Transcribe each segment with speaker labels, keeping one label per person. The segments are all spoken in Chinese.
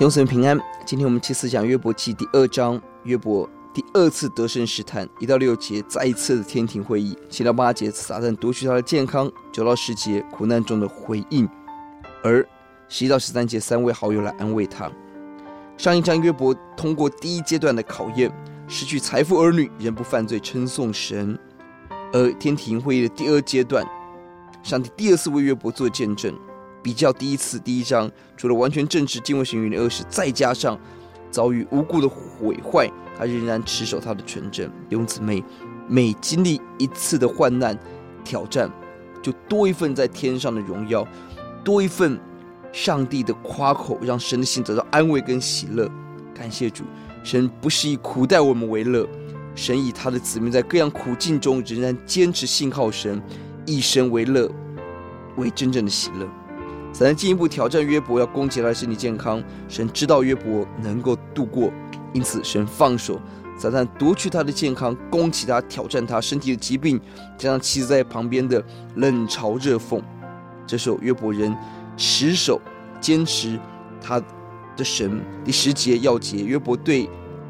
Speaker 1: 弟兄姊妹平安，今天我们继续讲约伯记第二章，约伯第二次得胜试探，一到六节再一次的天庭会议，七到八节撒旦夺取他的健康，九到十节苦难中的回应，而十一到十三节三位好友来安慰他。上一章约伯通过第一阶段的考验，失去财富儿女仍不犯罪，称颂神；而天庭会议的第二阶段，上帝第二次为约伯做见证。比较第一次第一章，除了完全正直、敬畏神、远离恶事，再加上遭遇无故的毁坏，他仍然持守他的纯正。弟兄姊妹，每经历一次的患难挑战，就多一份在天上的荣耀，多一份上帝的夸口，让神的心得到安慰跟喜乐。感谢主，神不是以苦待我们为乐，神以他的子民在各样苦境中仍然坚持信靠神，以神为乐，为真正的喜乐。撒旦进一步挑战约伯，要攻击他的身体健康。神知道约伯能够度过，因此神放手，撒旦夺去他的健康，攻击他，挑战他身体的疾病，加上妻子在旁边的冷嘲热讽。这时候约伯仍持守，坚持他的神。第十节要节，约伯对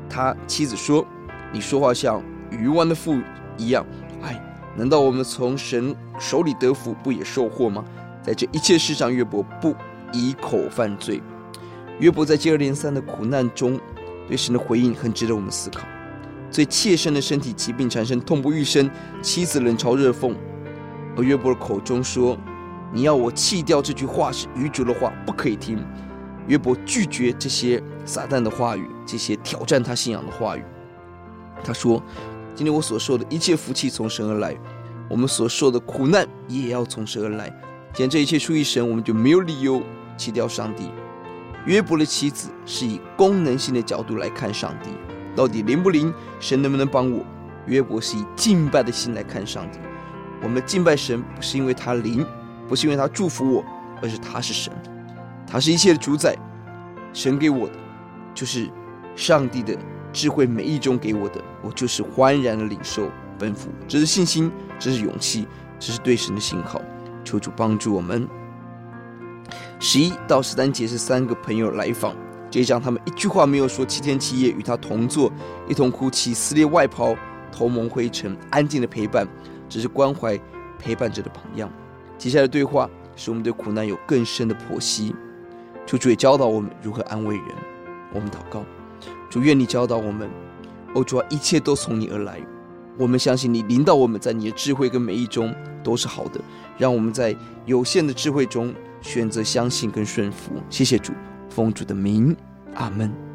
Speaker 1: 他妻子说：“你说话像愚顽的妇一样。哎，难道我们从神手里得福，不也受祸吗？”在这一切事上，约伯不以口犯罪。约伯在接二连三的苦难中，对神的回应很值得我们思考。最切身的身体疾病产生痛不欲生，妻子冷嘲热讽，而约伯的口中说：“你要我弃掉这句话是愚拙的话，不可以听。”约伯拒绝这些撒旦的话语，这些挑战他信仰的话语。他说：“今天我所受的一切福气从神而来，我们所受的苦难也要从神而来。”既然这一切出于神，我们就没有理由弃掉上帝。约伯的妻子是以功能性的角度来看上帝，到底灵不灵？神能不能帮我？约伯是以敬拜的心来看上帝。我们敬拜神，不是因为他灵，不是因为他祝福我，而是他是神，他是一切的主宰。神给我的，就是上帝的智慧每一种给我的，我就是欢然的领受奔赴。这是信心，这是勇气，这是对神的信靠。求主帮助我们。十一到十三节是三个朋友来访，这一章他们一句话没有说，七天七夜与他同坐，一同哭泣，撕裂外袍，头蒙灰尘，安静的陪伴，只是关怀陪伴者的榜样。接下来的对话使我们对苦难有更深的剖析。求主也教导我们如何安慰人。我们祷告，主愿你教导我们，哦主啊，一切都从你而来。我们相信你领导我们在你的智慧跟美意中都是好的，让我们在有限的智慧中选择相信跟顺服。谢谢主，奉主的名，阿门。